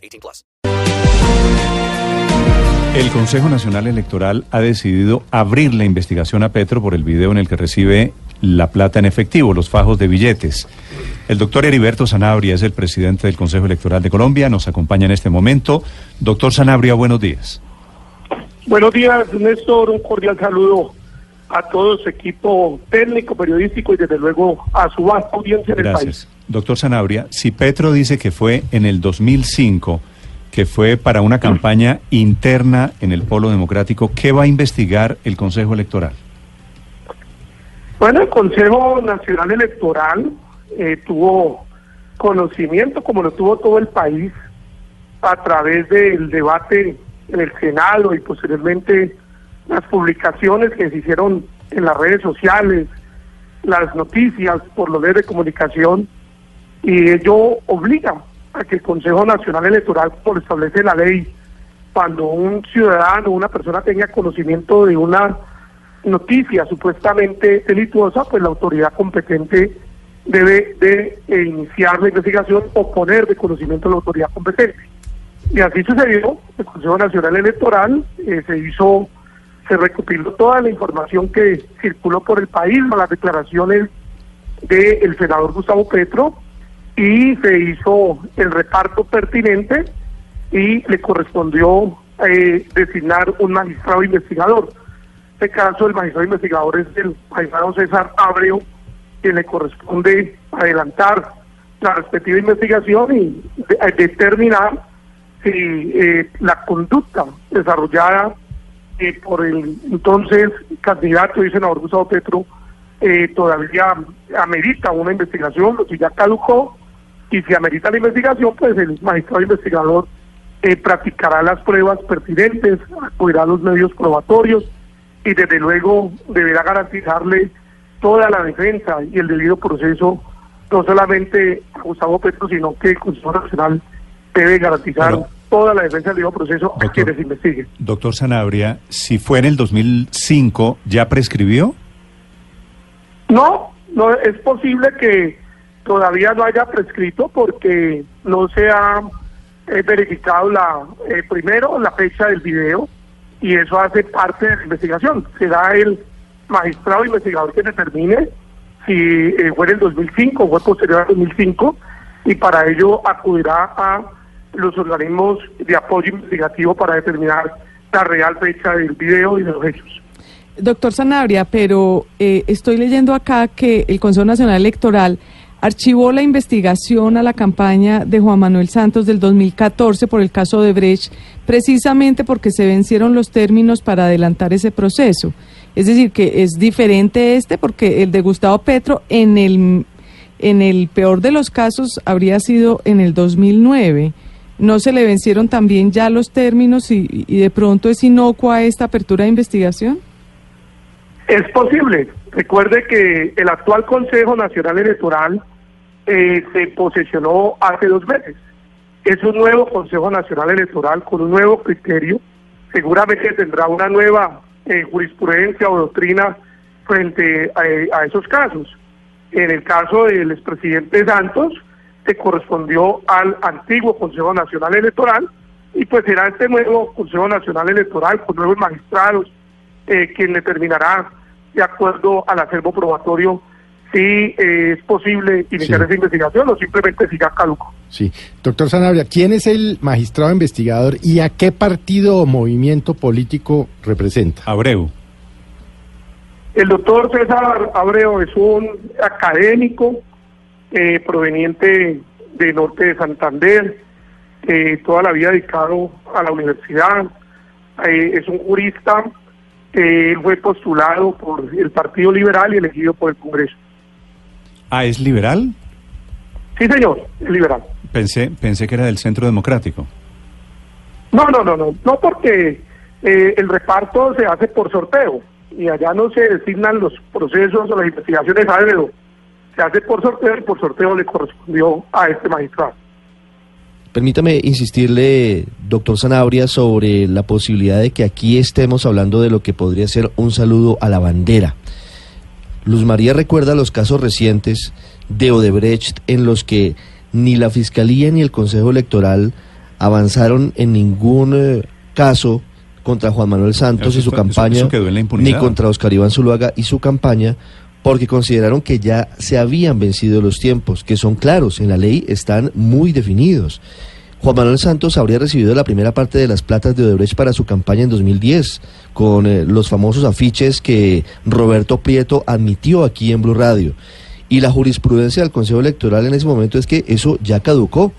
18 plus. El Consejo Nacional Electoral ha decidido abrir la investigación a Petro por el video en el que recibe la plata en efectivo, los fajos de billetes. El doctor Heriberto Sanabria es el presidente del Consejo Electoral de Colombia, nos acompaña en este momento. Doctor Sanabria, buenos días. Buenos días, Néstor. Un cordial saludo a todo su equipo técnico, periodístico y desde luego a su vasta audiencia en el país. Doctor Sanabria, si Petro dice que fue en el 2005, que fue para una campaña interna en el Polo Democrático, ¿qué va a investigar el Consejo Electoral? Bueno, el Consejo Nacional Electoral eh, tuvo conocimiento, como lo tuvo todo el país, a través del debate en el Senado y posteriormente las publicaciones que se hicieron en las redes sociales, las noticias por los medios de comunicación, y ello obliga a que el Consejo Nacional Electoral, por establece la ley, cuando un ciudadano, una persona tenga conocimiento de una noticia supuestamente delictuosa, pues la autoridad competente debe de eh, iniciar la investigación o poner de conocimiento a la autoridad competente. Y así sucedió, el Consejo Nacional Electoral eh, se hizo, se recopiló toda la información que circuló por el país, las declaraciones del senador Gustavo Petro, y se hizo el reparto pertinente y le correspondió eh, designar un magistrado investigador. En este caso, el magistrado investigador es el magistrado César Abreu, que le corresponde adelantar la respectiva investigación y de- eh, determinar si eh, la conducta desarrollada eh, por el entonces candidato y senador Gustavo Petro eh, todavía amerita una investigación, o si ya caducó, y si amerita la investigación, pues el magistrado investigador eh, practicará las pruebas pertinentes, acudirá a los medios probatorios y desde luego deberá garantizarle toda la defensa y el debido proceso, no solamente a Gustavo Petro, sino que el Consejo Nacional debe garantizar toda la defensa del debido proceso a Doctor. quienes investiguen. Doctor Sanabria, si fue en el 2005, ¿ya prescribió? No, no es posible que todavía no haya prescrito porque no se ha eh, verificado la eh, primero la fecha del video y eso hace parte de la investigación. Será el magistrado investigador que determine si eh, fue en el 2005 o fue posterior al 2005 y para ello acudirá a los organismos de apoyo investigativo para determinar la real fecha del video y de los hechos. Doctor Sanabria, pero eh, estoy leyendo acá que el Consejo Nacional Electoral archivó la investigación a la campaña de Juan Manuel Santos del 2014 por el caso de Brecht, precisamente porque se vencieron los términos para adelantar ese proceso. Es decir, que es diferente este porque el de Gustavo Petro en el, en el peor de los casos habría sido en el 2009. ¿No se le vencieron también ya los términos y, y de pronto es inocua esta apertura de investigación? Es posible. Recuerde que el actual Consejo Nacional Electoral eh, se posesionó hace dos meses. Es un nuevo Consejo Nacional Electoral con un nuevo criterio. Seguramente tendrá una nueva eh, jurisprudencia o doctrina frente a, a esos casos. En el caso del expresidente Santos, se correspondió al antiguo Consejo Nacional Electoral y pues será este nuevo Consejo Nacional Electoral con nuevos magistrados eh, quien determinará de acuerdo al acervo probatorio si eh, es posible iniciar Sí. esa investigación o simplemente si ya caduco. Sí. Doctor Sanabria, ¿quién es el magistrado investigador y a qué partido o movimiento político representa? Abreu. El doctor César Abreu es un académico eh, proveniente de Norte de Santander, eh, toda la vida dedicado a la universidad, eh, es un jurista, fue postulado por el Partido Liberal y elegido por el Congreso. Ah, ¿es liberal? Sí, señor, es liberal. Pensé, pensé que era del Centro Democrático. No, no, no, no, no porque eh, el reparto se hace por sorteo y allá no se designan los procesos o las investigaciones a dedo. Se hace por sorteo y por sorteo le correspondió a este magistrado. Permítame insistirle, doctor Sanabria, sobre la posibilidad de que aquí estemos hablando de lo que podría ser un saludo a la bandera. Luz María recuerda los casos recientes de Odebrecht en los que ni la Fiscalía ni el Consejo Electoral avanzaron en ningún eh, caso contra Juan Manuel Santos Eso y su está- campaña, eso ni contra Oscar Iván Zuluaga y su campaña, porque consideraron que ya se habían vencido los tiempos, que son claros, en la ley están muy definidos. Juan Manuel Santos habría recibido la primera parte de las platas de Odebrecht para su campaña en 2010, con eh, los famosos afiches que Roberto Prieto admitió aquí en Blue Radio. Y la jurisprudencia del Consejo Electoral en ese momento es que eso ya caducó.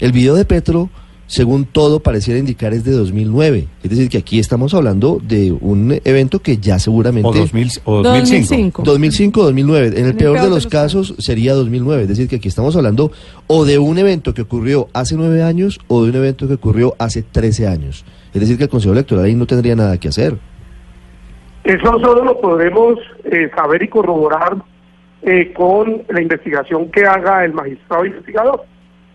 El video de Petro, según todo pareciera indicar, es de 2009. Es decir, que aquí estamos hablando de un evento que ya seguramente... O, 2000, o 2005. 2005 2009. En el, En el peor, de los, casos, sería 2009. Es decir, que aquí estamos hablando o de un evento que ocurrió hace nueve años o de un evento que ocurrió hace 13 años. Es decir, que el Consejo Electoral ahí no tendría nada que hacer. Eso solo lo podremos eh, saber y corroborar eh, con la investigación que haga el magistrado investigador.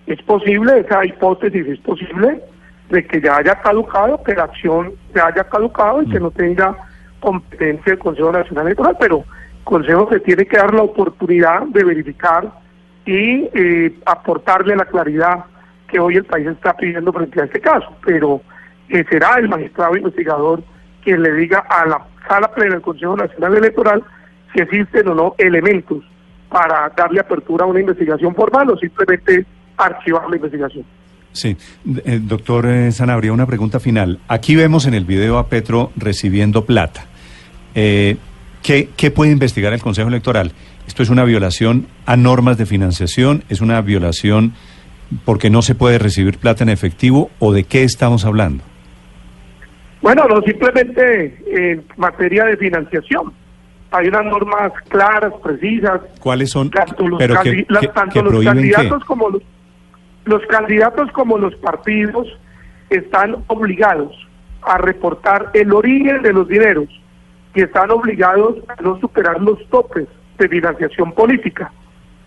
Es posible, esa hipótesis es posible, de que ya haya caducado, que la acción se haya caducado y que no tenga competencia el Consejo Nacional Electoral, pero el Consejo se tiene que dar la oportunidad de verificar y eh, aportarle la claridad que hoy el país está pidiendo frente a este caso, pero eh, será el magistrado investigador quien le diga a la sala plena del Consejo Nacional Electoral si existen o no elementos para darle apertura a una investigación formal o simplemente archivar la investigación. Sí, Eh, doctor eh, Sanabria, una pregunta final. Aquí vemos en el video a Petro recibiendo plata. Eh, ¿qué, qué puede investigar el Consejo Electoral? ¿Esto es una violación a normas de financiación? ¿Es una violación porque no se puede recibir plata en efectivo? ¿O de qué estamos hablando? Bueno, no simplemente en materia de financiación. Hay unas normas claras, precisas, ¿Cuáles son? tanto los, pero que, las- que- tanto que los qué? candidatos como los, los candidatos como los partidos están obligados a reportar el origen de los dineros y están obligados a no superar los topes de financiación política.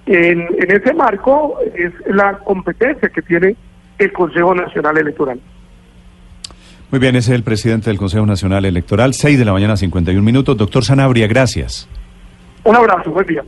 En, en ese marco es la competencia que tiene el Consejo Nacional Electoral. Muy bien, ese es el presidente del Consejo Nacional Electoral, 6 de la mañana, 51 minutos. Doctor Sanabria, gracias. Un abrazo, buen día.